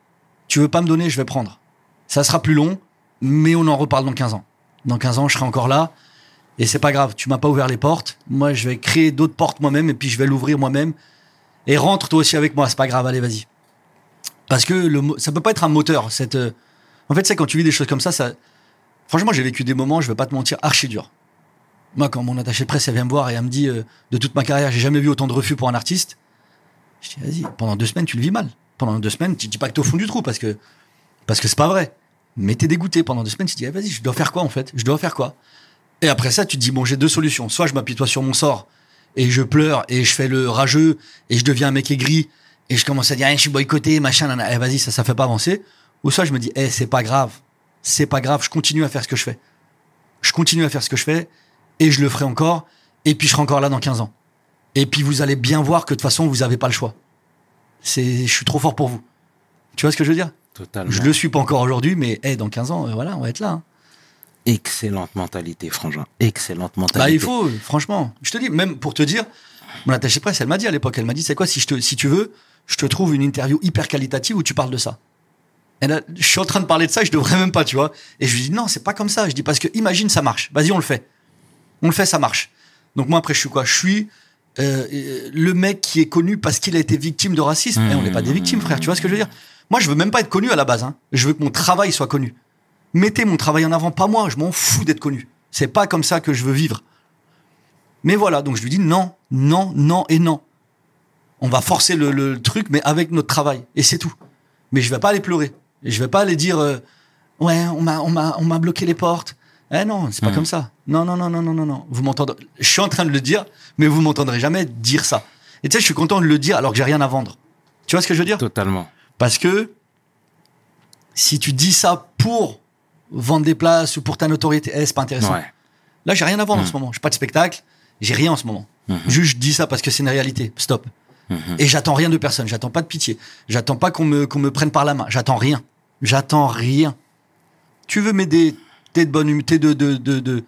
tu veux pas me donner, je vais prendre. Ça sera plus long, mais on en reparle dans 15 ans. Dans 15 ans, je serai encore là. Et c'est pas grave, tu m'as pas ouvert les portes. Moi, je vais créer d'autres portes moi-même et puis je vais l'ouvrir moi-même. Et rentre toi aussi avec moi, c'est pas grave, allez, vas-y. Parce que le, ça peut pas être un moteur. Euh, En fait, c'est quand tu vis des choses comme ça. Franchement, j'ai vécu des moments, je vais pas te mentir, archi dur. Moi, quand mon attaché de presse elle vient me voir et elle me dit euh, de toute ma carrière, j'ai jamais vu autant de refus pour un artiste. Je dis vas-y, pendant deux semaines, tu le vis mal. Pendant deux semaines, tu dis pas que t'es au fond du trou parce que parce que pas vrai. Mais t'es dégoûté pendant deux semaines, tu te dis ah, vas-y, je dois faire quoi en fait? Je dois faire quoi? Et après ça, tu te dis bon, j'ai deux solutions. Soit je m'apitoie sur mon sort et je pleure et je fais le rageux et je deviens un mec aigri et je commence à dire Eh, je suis boycotté, machin, nana. Eh, vas-y, ça ça fait pas avancer. Ou soit je me dis eh c'est pas grave, c'est pas grave, je continue à faire ce que je fais. Je continue à faire ce que je fais et je le ferai encore et puis je serai encore là dans 15 ans. Et puis vous allez bien voir que de toute façon vous avez pas le choix. C'est je suis trop fort pour vous. Tu vois ce que je veux dire?
Totalement.
Je le suis pas encore aujourd'hui mais eh dans 15 ans euh, voilà, on va être là. hein.
Excellente mentalité, Frangin. Excellente mentalité.
Bah, il faut, franchement. Je te dis, même pour te dire, mon attachée de presse, elle m'a dit à l'époque, elle m'a dit, c'est quoi, si, je te, si tu veux, je te trouve une interview hyper qualitative où tu parles de ça. Et là, je suis en train de parler de ça, je devrais même pas, tu vois. Et je lui dis, non, c'est pas comme ça. Je dis, parce que imagine, ça marche. Vas-y, on le fait. On le fait, ça marche. Donc moi, après, je suis quoi? Je suis euh, euh, le mec qui est connu parce qu'il a été victime de racisme. Et on n'est pas des victimes, frère. Tu vois ce que je veux dire? Moi, je veux même pas être connu à la base. Hein. Je veux que mon travail soit connu. Mettez mon travail en avant, pas moi. Je m'en fous d'être connu. C'est pas comme ça que je veux vivre. Mais voilà, donc je lui dis non, non, non et non. On va forcer le, le truc, mais avec notre travail. Et c'est tout. Mais je vais pas aller pleurer. Et je vais pas aller dire euh, ouais, on m'a, on m'a, on m'a bloqué les portes. Eh non, c'est pas
Mhm.
comme ça. Non, non, non, non, non, non, non. Vous m'entendrez. Je suis en train de le dire, mais vous m'entendrez jamais dire ça. Et tu sais, je suis content de le dire alors que j'ai rien à vendre. Tu vois ce que je veux dire?
Totalement.
Parce que si tu dis ça pour vendre des places ou pour ta notoriété, eh, c'est pas intéressant.
Ouais.
Là, j'ai rien à vendre en
Mhm.
ce moment. J'ai pas de spectacle. J'ai rien en ce moment.
Mhm.
Juste, je dis ça parce que c'est une réalité. Stop.
Mhm.
Et j'attends rien de personne. J'attends pas de pitié. J'attends pas qu'on me, qu'on me prenne par la main. J'attends rien. J'attends rien. Tu veux m'aider, t'es de bonne hum- t'es de, de, de, de,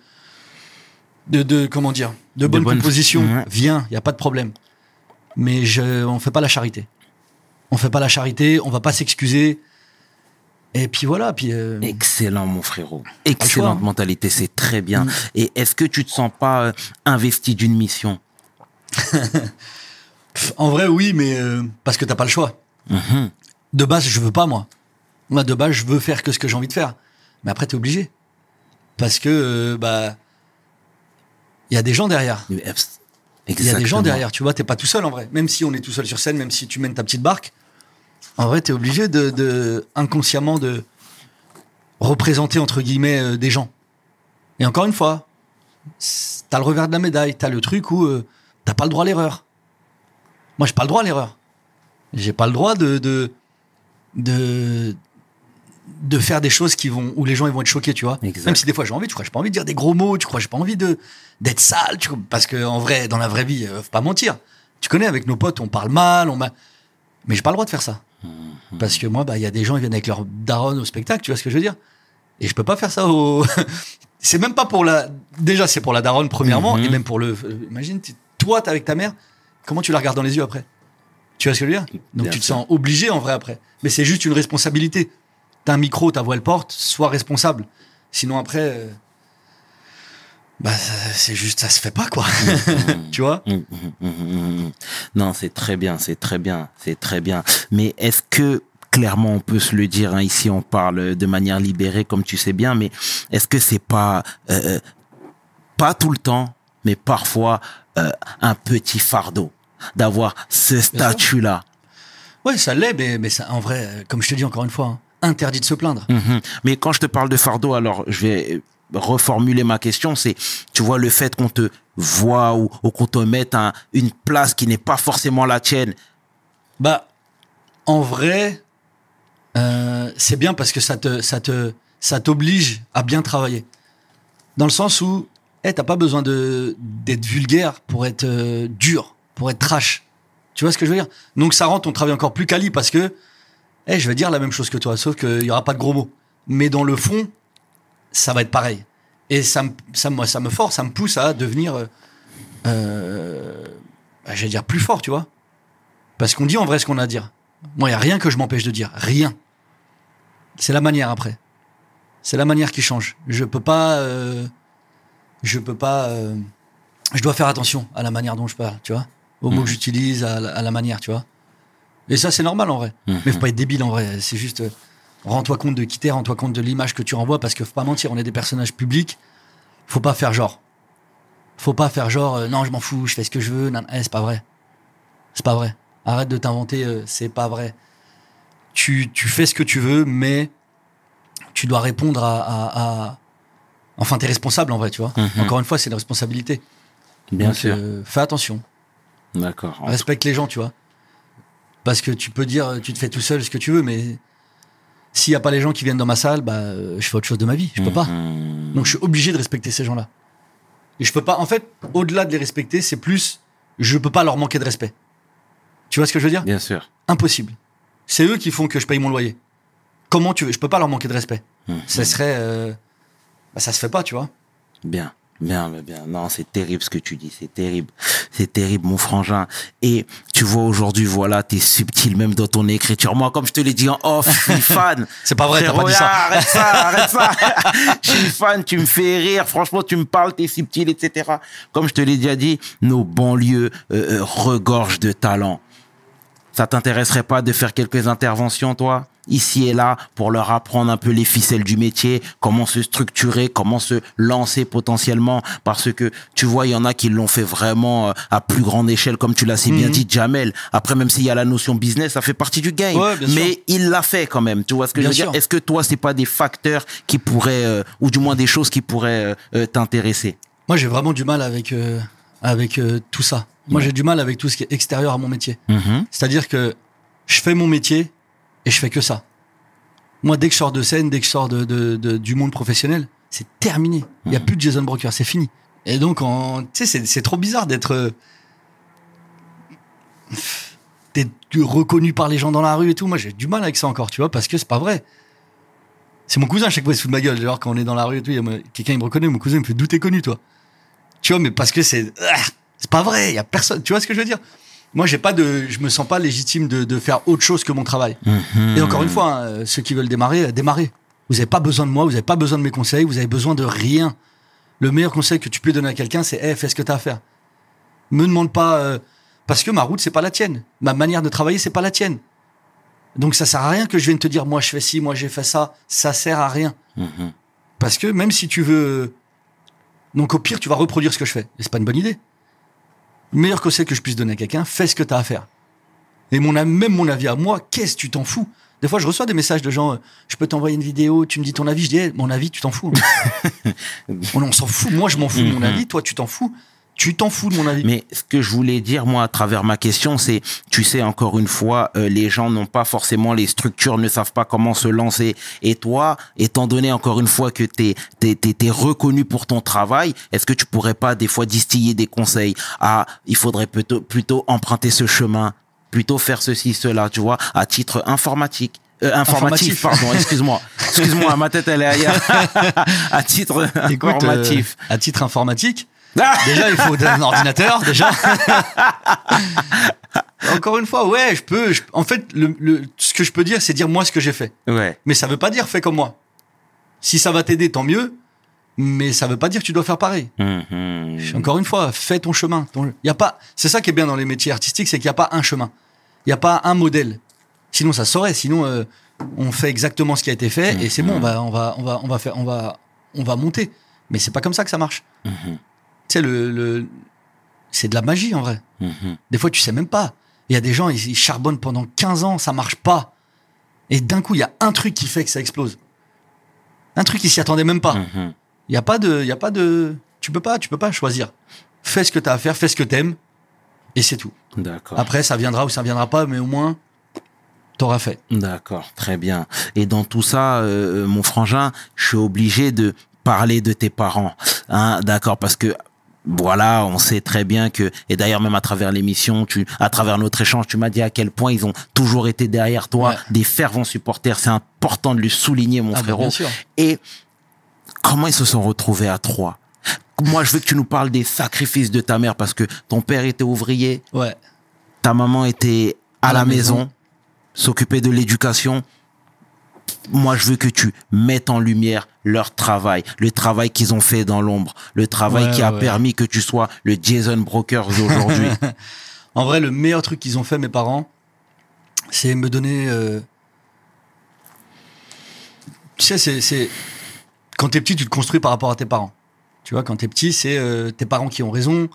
de, de- comment dire, de bonne
bonne-
composition. Viens, y a pas de problème. Mais je, on fait pas la charité. On fait pas la charité. On va pas s'excuser. Et puis voilà. Puis euh,
Excellent, mon frérot.
choix,
Excellente
hein.
mentalité, c'est très bien.
Mm.
Et est-ce que tu te sens pas euh, investi d'une mission *laughs*
en vrai, oui, mais euh, parce que t'as pas le choix.
Mhm.
De base, je veux pas, moi. Moi, de base, je veux faire que ce que j'ai envie de faire. Mais après, t'es obligé. Parce que, euh, bah, il y a des gens derrière. Il y a des gens derrière, tu vois, t'es pas tout seul en vrai. Même si on est tout seul sur scène, même si tu mènes ta petite barque, en vrai, t'es obligé de, de, inconsciemment, de représenter, entre guillemets, euh, des gens. Et encore une fois, t'as le revers de la médaille, t'as le truc où euh, t'as pas le droit à l'erreur. Moi, j'ai pas le droit à l'erreur. J'ai pas le droit de, de, de, de faire des choses qui vont, où les gens ils vont être choqués, tu vois.
Exact.
Même si des fois j'ai envie, tu crois, j'ai pas envie de dire des gros mots, tu crois, j'ai pas envie de, d'être sale, tu parce que en vrai, dans la vraie vie, euh, faut pas mentir. Tu connais, avec nos potes, on parle mal, on m'a, mais j'ai pas le droit de faire ça.
Mhm.
Parce que moi, bah, il y a des gens qui viennent avec leur daronne au spectacle, tu vois ce que je veux dire? Et je peux pas faire ça au, *laughs* c'est même pas pour la, déjà, c'est pour la daronne, premièrement,
Mhm.
et même pour le, imagine, toi, t'es avec ta mère, comment tu la regardes dans les yeux après? Tu vois ce que je veux dire? Donc
Bien
tu te sens obligé en vrai après. Mais c'est juste une responsabilité. T'as un micro, ta voix elle porte, sois responsable. Sinon après, euh, bah c'est juste, ça se fait pas quoi. *laughs* tu vois
Mhm, mhm, mhm, mhm. Non, c'est très bien, c'est très bien, c'est très bien. Mais est-ce que clairement, on peut se le dire. hein, ici, on parle de manière libérée, comme tu sais bien. Mais est-ce que c'est pas euh, euh, pas tout le temps, mais parfois euh, un petit fardeau d'avoir ce statut-là?
Ouais, ça l'est, mais, mais ça, en vrai, comme je te dis encore une fois, hein, interdit de se plaindre.
Mhm. Mais quand je te parle de fardeau, alors je vais reformuler ma question, c'est, tu vois, le fait qu'on te voit ou, qu'on te mette un- une place qui n'est pas forcément la tienne.
Bah, en vrai, euh, c'est bien parce que ça te, ça te, ça t'oblige à bien travailler. Dans le sens où, eh, t'as pas besoin de d'être vulgaire pour être euh, dur, pour être trash. Tu vois ce que je veux dire? Donc ça rend ton travail encore plus quali parce que, eh, je vais dire la même chose que toi, sauf qu'il y aura pas de gros mots. Mais dans le fond, ça va être pareil. Et ça, me- ça, moi, ça me force, ça me pousse à devenir, euh, euh, bah, je vais dire plus fort, tu vois. Parce qu'on dit en vrai ce qu'on a à dire. Moi, il n'y a rien que je m'empêche de dire. Rien. C'est la manière après. C'est la manière qui change. Je peux pas. euh, je peux pas. euh, je dois faire attention à la manière dont je parle, tu vois. Aux mots que j'utilise, à, la- à la manière, tu vois. Et ça, c'est normal en vrai. Mais faut pas être débile en vrai. C'est juste. Rends-toi compte de qui t'es, rends-toi compte de l'image que tu renvoies, parce que faut pas mentir, on est des personnages publics. Faut pas faire genre. Faut pas faire genre, euh, non, je m'en fous, je fais ce que je veux. nan- eh, c'est pas vrai. C'est pas vrai. Arrête de t'inventer, euh, c'est pas vrai. Tu, tu fais ce que tu veux, mais tu dois répondre à. à- à- Enfin, t'es responsable en vrai, tu vois.
Mhm.
Encore une fois, c'est une responsabilité.
Bien
Donc,
sûr.
euh, fais attention.
D'accord.
Respecte les gens, tu vois. Parce que tu peux dire, tu te fais tout seul ce que tu veux, mais s'il n'y a pas les gens qui viennent dans ma salle, bah, euh, je fais autre chose de ma vie. Je peux pas.
Mhm.
Donc je suis obligé de respecter ces gens-là. Et je peux pas. En fait, au-delà de les respecter, c'est plus, je peux pas leur manquer de respect. Tu vois ce que je veux dire?
Bien sûr.
Impossible. C'est eux qui font que je paye mon loyer. Comment tu veux? Je peux pas leur manquer de respect.
Mhm.
Ça serait, euh, bah, ça se fait pas, tu vois.
Bien, bien, bien, bien. Non, c'est terrible ce que tu dis, c'est terrible. C'est terrible, mon frangin. Et tu vois, aujourd'hui, voilà, t'es subtil même dans ton écriture. Moi, comme je te l'ai dit en off, je suis fan. *laughs*
C'est pas vrai, t'as pas dit ça.
Arrête ça, arrête ça. *laughs* je suis fan, tu me fais rire. Franchement, tu me parles, t'es subtil, etc. Comme je te l'ai déjà dit, nos banlieues euh, euh, regorgent de talent. Ça t'intéresserait pas de faire quelques interventions, toi? Ici et là, pour leur apprendre un peu les ficelles du métier, comment se structurer, comment se lancer potentiellement, parce que tu vois, il y en a qui l'ont fait vraiment euh, à plus grande échelle, comme tu l'as si bien
Mhm.
dit, Jamel. Après, même s'il y a la notion business, ça fait partie du game.
Ouais, bien sûr.
Mais il l'a fait quand même. Tu vois ce que
Bien
je veux
sûr.
dire Est-ce que toi, c'est pas des facteurs qui pourraient, euh, ou du moins des choses qui pourraient euh, t'intéresser?
Moi, j'ai vraiment du mal avec, euh, avec tout ça. Moi, j'ai du mal avec tout ce qui est extérieur à mon métier.
Mhm.
C'est-à-dire que je fais mon métier et je fais que ça. Moi, dès que je sors de scène, dès que je sors de, de- de- du monde professionnel, c'est terminé. Il n'y a plus de Jason Broker, c'est fini. Et donc, tu sais, c'est- trop bizarre d'être euh, d'être reconnu par les gens dans la rue et tout. Moi, j'ai du mal avec ça encore, tu vois, parce que c'est pas vrai. C'est mon cousin, à chaque fois, il se fout de ma gueule. Genre, quand on est dans la rue et tout, il y a mo- quelqu'un, il me reconnaît, mon cousin, il me fait d'où t'es connu, toi. Tu vois, mais parce que c'est, ah, c'est pas vrai, il y a personne. Tu vois ce que je veux dire? Moi, j'ai pas de, je me sens pas légitime de, de faire autre chose que mon travail.
Mhm.
Et encore une fois, hein, ceux qui veulent démarrer, euh, démarrez. Vous avez pas besoin de moi, vous avez pas besoin de mes conseils, vous avez besoin de rien. Le meilleur conseil que tu peux donner à quelqu'un, c'est, hey, fais ce que t'as à faire. Me demande pas, euh, parce que ma route, c'est pas la tienne. Ma manière de travailler, c'est pas la tienne. Donc ça sert à rien que je vienne te dire, moi, je fais ci, moi, j'ai fait ça. Ça sert à rien.
Mhm.
Parce que même si tu veux. Donc au pire, tu vas reproduire ce que je fais. Et c'est pas une bonne idée. Le meilleur conseil que je puisse donner à quelqu'un, fais ce que tu as à faire. Et mon, même mon avis à moi, qu'est-ce que tu t'en fous? Des fois, je reçois des messages de gens, euh, je peux t'envoyer une vidéo, tu me dis ton avis, je dis, Eh, mon avis, tu t'en fous. *laughs* hein. on, on s'en fout, moi je m'en fous de mon
Mhm.
avis, toi tu t'en fous. Tu t'en fous de mon avis.
Mais ce que je voulais dire, moi, à travers ma question, c'est, tu sais, encore une fois, euh, les gens n'ont pas forcément les structures, ne savent pas comment se lancer. Et toi, étant donné encore une fois que t'es t'es t'es, t'es reconnu pour ton travail, est-ce que tu pourrais pas des fois distiller des conseils Ah, il faudrait plutôt plutôt emprunter ce chemin, plutôt faire ceci, cela, tu vois, à titre informatique. Euh, informatif,
Informatif.
pardon, excuse-moi. Excuse-moi, ma tête elle est ailleurs. *laughs* à titre
Écoute, euh,
informatif.
à titre informatique, *laughs* déjà il faut un ordinateur, déjà. *laughs* Encore une fois, ouais, je peux. je- en fait, le, le- ce que je peux dire, c'est dire moi ce que j'ai fait.
ouais.
Mais ça veut pas dire fais comme moi. Si ça va t'aider, tant mieux. Mais ça veut pas dire que tu dois faire pareil.
Mhm.
Encore une fois, fais ton chemin. Ton- y a pas. C'est ça qui est bien dans les métiers artistiques, c'est qu'il n'y a pas un chemin. Il n'y a pas un modèle. Sinon, ça saurait. Sinon, euh, on fait exactement ce qui a été fait et c'est bon. On va, on va, on va, on va faire, on va, on va monter. Mais c'est pas comme ça que ça marche.
Mhm.
Tu sais, le, le- c'est de la magie en vrai.
Mhm.
Des fois, tu sais même pas. Il y a des gens, ils, ils charbonnent pendant 15 ans, ça marche pas. Et d'un coup, il y a un truc qui fait que ça explose. Un truc, ils s'y attendaient même pas.
Mhm.
Il y a pas de, il y a pas de, tu peux pas, tu peux pas choisir. Fais ce que tu as à faire, fais ce que t'aimes, et c'est tout.
D'accord.
Après, ça viendra ou ça viendra pas, mais au moins, t'auras fait.
D'accord, très bien. Et dans tout ça, euh, mon frangin, je suis obligé de parler de tes parents, hein, d'accord, parce que voilà, on sait très bien que, et d'ailleurs même à travers l'émission, tu, à travers notre échange, tu m'as dit à quel point ils ont toujours été derrière toi,
Ouais.
des fervents supporters. C'est important de le souligner, mon
Ah, bah,
frérot.
bien sûr.
Et comment ils se sont retrouvés à trois? Moi, je veux que tu nous parles des sacrifices de ta mère parce que ton père était ouvrier,
Ouais.
ta maman était à,
À
la,
la
maison,
maison.
s'occuper de l'éducation. Moi, je veux que tu mettes en lumière leur travail, le travail qu'ils ont fait dans l'ombre, le travail
Ouais,
qui a
ouais.
permis que tu sois le Jason Brokers d'aujourd'hui. *laughs*
En vrai, le meilleur truc qu'ils ont fait, mes parents, c'est me donner. euh, Tu sais, c'est, c'est. Quand t'es petit, tu te construis par rapport à tes parents. Tu vois, quand t'es petit, c'est euh, tes parents qui ont raison.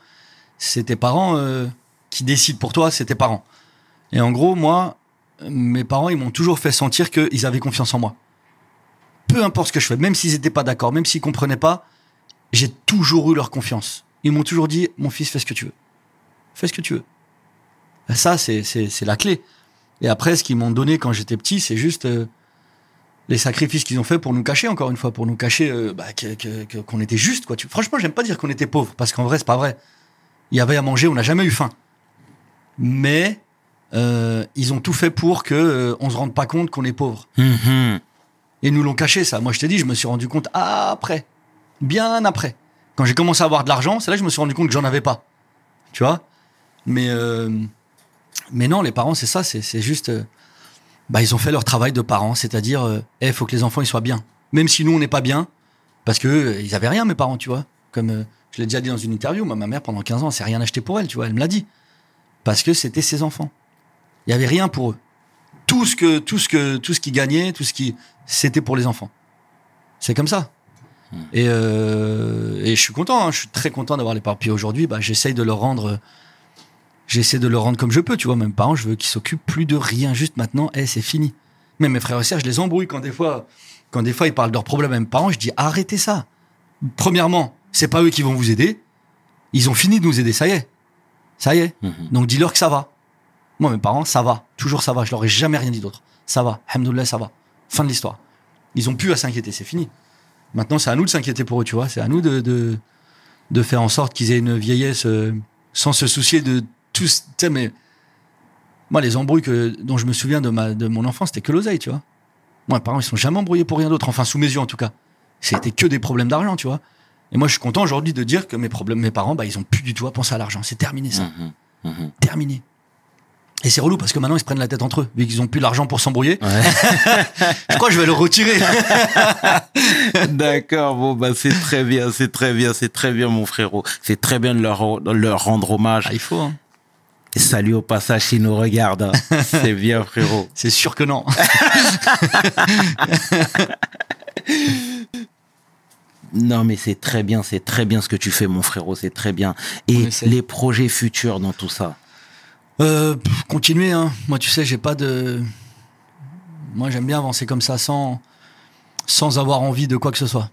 C'est tes parents euh, qui décident pour toi, c'est tes parents. Et en gros, moi, mes parents, ils m'ont toujours fait sentir qu'ils avaient confiance en moi. Peu importe ce que je fais, même s'ils n'étaient pas d'accord, même s'ils comprenaient pas, j'ai toujours eu leur confiance. Ils m'ont toujours dit, mon fils, fais ce que tu veux. Fais ce que tu veux. Ça, c'est, c'est, la clé. Et après, ce qu'ils m'ont donné quand j'étais petit, c'est juste euh, les sacrifices qu'ils ont fait pour nous cacher, encore une fois, pour nous cacher euh, bah, que- qu'on était juste. Quoi. Franchement, j'aime pas dire qu'on était pauvre, parce qu'en vrai, c'est pas vrai. Il y avait à manger, on n'a jamais eu faim. Mais euh, ils ont tout fait pour que euh, on se rende pas compte qu'on est pauvre.
Mhm.
Et nous l'ont caché, ça. Moi, je t'ai dit, je me suis rendu compte après. Bien après. Quand j'ai commencé à avoir de l'argent, c'est là que je me suis rendu compte que j'en avais pas. Tu vois? Mais, euh, mais non, les parents, c'est ça. C'est juste. euh, bah, ils ont fait leur travail de parents. C'est-à-dire, il faut que les enfants ils soient bien. Même si nous, on n'est pas bien. Parce que ils avaient rien, mes parents, tu vois. Comme je l'ai déjà dit dans une interview, moi, ma mère, pendant 15 ans, elle s'est rien acheté pour elle, tu vois. Elle me l'a dit. Parce que c'était ses enfants. Il y avait rien pour eux. Tout ce que, tout ce que, tout ce qu'ils gagnaient, tout ce qui, c'était pour les enfants. C'est comme ça. Et, euh, et je suis content, hein, je suis très content d'avoir les parents. Puis aujourd'hui, bah, j'essaye de leur rendre, j'essaie de leur rendre comme je peux, tu vois. Même parents, je veux qu'ils s'occupent plus de rien, juste maintenant, eh, c'est fini. Même mes frères et sœurs, je les embrouille quand des fois, quand des fois ils parlent de leurs problèmes à mes parents, je dis arrêtez ça. Premièrement, c'est pas eux qui vont vous aider. Ils ont fini de nous aider, ça y est. Ça y est.
Mhm.
Donc dis-leur que ça va. Moi, mes parents, ça va. Toujours ça va. Je leur ai jamais rien dit d'autre. Ça va. Alhamdoulilah, ça va. Fin de l'histoire. Ils ont plus à s'inquiéter, c'est fini. Maintenant, c'est à nous de s'inquiéter pour eux, tu vois. C'est à nous de, de, de faire en sorte qu'ils aient une vieillesse euh, sans se soucier de tout. Tu sais, mais moi, les embrouilles que, dont je me souviens de, ma, de mon enfance, c'était que l'oseille, tu vois. Moi, mes parents, ils sont jamais embrouillés pour rien d'autre. Enfin, sous mes yeux, en tout cas. C'était que des problèmes d'argent, tu vois. Et moi, je suis content aujourd'hui de dire que mes problèmes, mes parents, bah, ils ont plus du tout à penser à l'argent. C'est terminé, ça.
Mhm. Mhm.
Terminé. Et c'est relou parce que maintenant, ils se prennent la tête entre eux. Vu qu'ils ont plus l'argent pour s'embrouiller.
Ouais. *laughs*
Je crois que je vais le retirer. *laughs*
D'accord, bon, bah, c'est très bien, c'est très bien, c'est très bien, mon frérot. C'est très bien de leur, de leur rendre hommage.
Ah, il faut, hein.
Et salut au passage s'ils nous regardent. hein. *laughs* c'est bien, frérot.
C'est sûr que non.
Non, mais c'est très bien, c'est très bien ce que tu fais, mon frérot, c'est très bien. Et les projets futurs dans tout ça.
Euh, continuer, hein. Moi, tu sais, j'ai pas de. Moi, j'aime bien avancer comme ça sans, sans avoir envie de quoi que ce soit.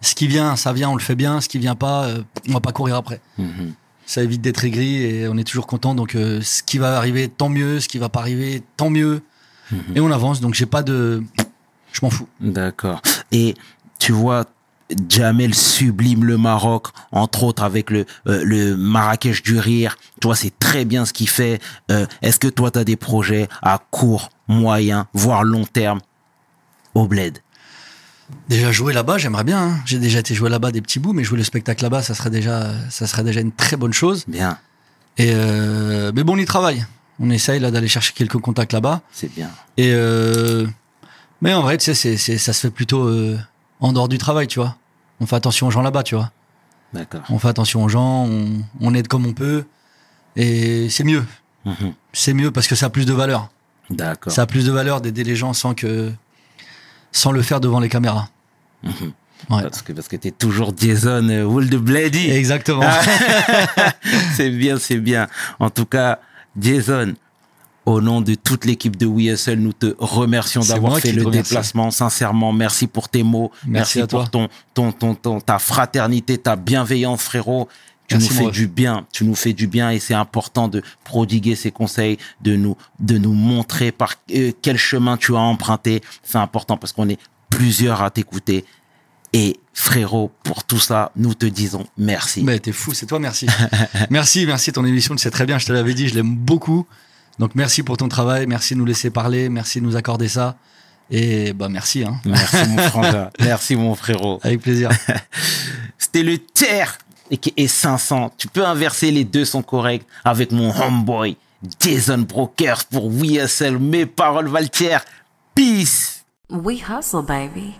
Ce qui vient, ça vient, on le fait bien. Ce qui vient pas, euh, on va pas courir après.
Mhm.
Ça évite d'être aigri et on est toujours content. Donc, euh, ce qui va arriver, tant mieux. Ce qui va pas arriver, tant mieux. Et on avance. Donc, j'ai pas de. Je m'en fous.
D'accord. Et tu vois, Jamel sublime le Maroc, entre autres avec le, euh, le Marrakech du rire. Tu vois, c'est très bien ce qu'il fait. Euh, Est-ce que toi, tu as des projets à court, moyen, voire long terme au bled?
Déjà jouer là-bas, j'aimerais bien. hein. J'ai déjà été jouer là-bas des petits bouts, mais jouer le spectacle là-bas, ça serait déjà, ça serait déjà une très bonne chose.
Bien,
Et euh, mais bon, on y travaille. On essaye là d'aller chercher quelques contacts là-bas.
c'est bien.
Et mais en vrai, tu sais, c'est, c'est, ça se fait plutôt en dehors du travail, tu vois. On fait attention aux gens là-bas, tu vois.
D'accord.
On fait attention aux gens, on, on aide comme on peut, et c'est mieux.
Mhm.
C'est mieux parce que ça a plus de valeur.
D'accord.
Ça a plus de valeur d'aider les gens sans que, sans le faire devant les caméras.
Mhm.
Ouais.
Parce que, parce que t'es toujours Jason euh, Wool de Blady.
Exactement.
Ah. *laughs* c'est bien, c'est bien. En tout cas, Jason, au nom de toute l'équipe de WeSL, nous te remercions d'avoir fait le déplacement. Sincèrement, merci pour tes mots.
Merci à
pour
toi.
ton, ton, ton, ton- ta fraternité, ta bienveillance, frérot. Tu
Merci,
nous fais du bien, tu nous fais du bien et c'est important de prodiguer ces conseils, de nous, de nous montrer par euh, quel chemin tu as emprunté. C'est important parce qu'on est plusieurs à t'écouter. Et frérot, pour tout ça, nous te disons merci.
Mais t'es fou, c'est toi, merci. *laughs* merci, merci, ton émission, tu sais très bien, je te l'avais dit, je l'aime beaucoup. Donc merci pour ton travail, merci de nous laisser parler, merci de nous accorder ça. Et bah merci, hein.
Merci mon *laughs* frangin. Merci mon frérot.
avec plaisir. *laughs*
C'était le tiers et qui est 500. Tu peux inverser, les deux sont corrects avec mon homeboy Jason Brokers pour WSL. Mes paroles valent tiers. Peace.
We hustle, baby.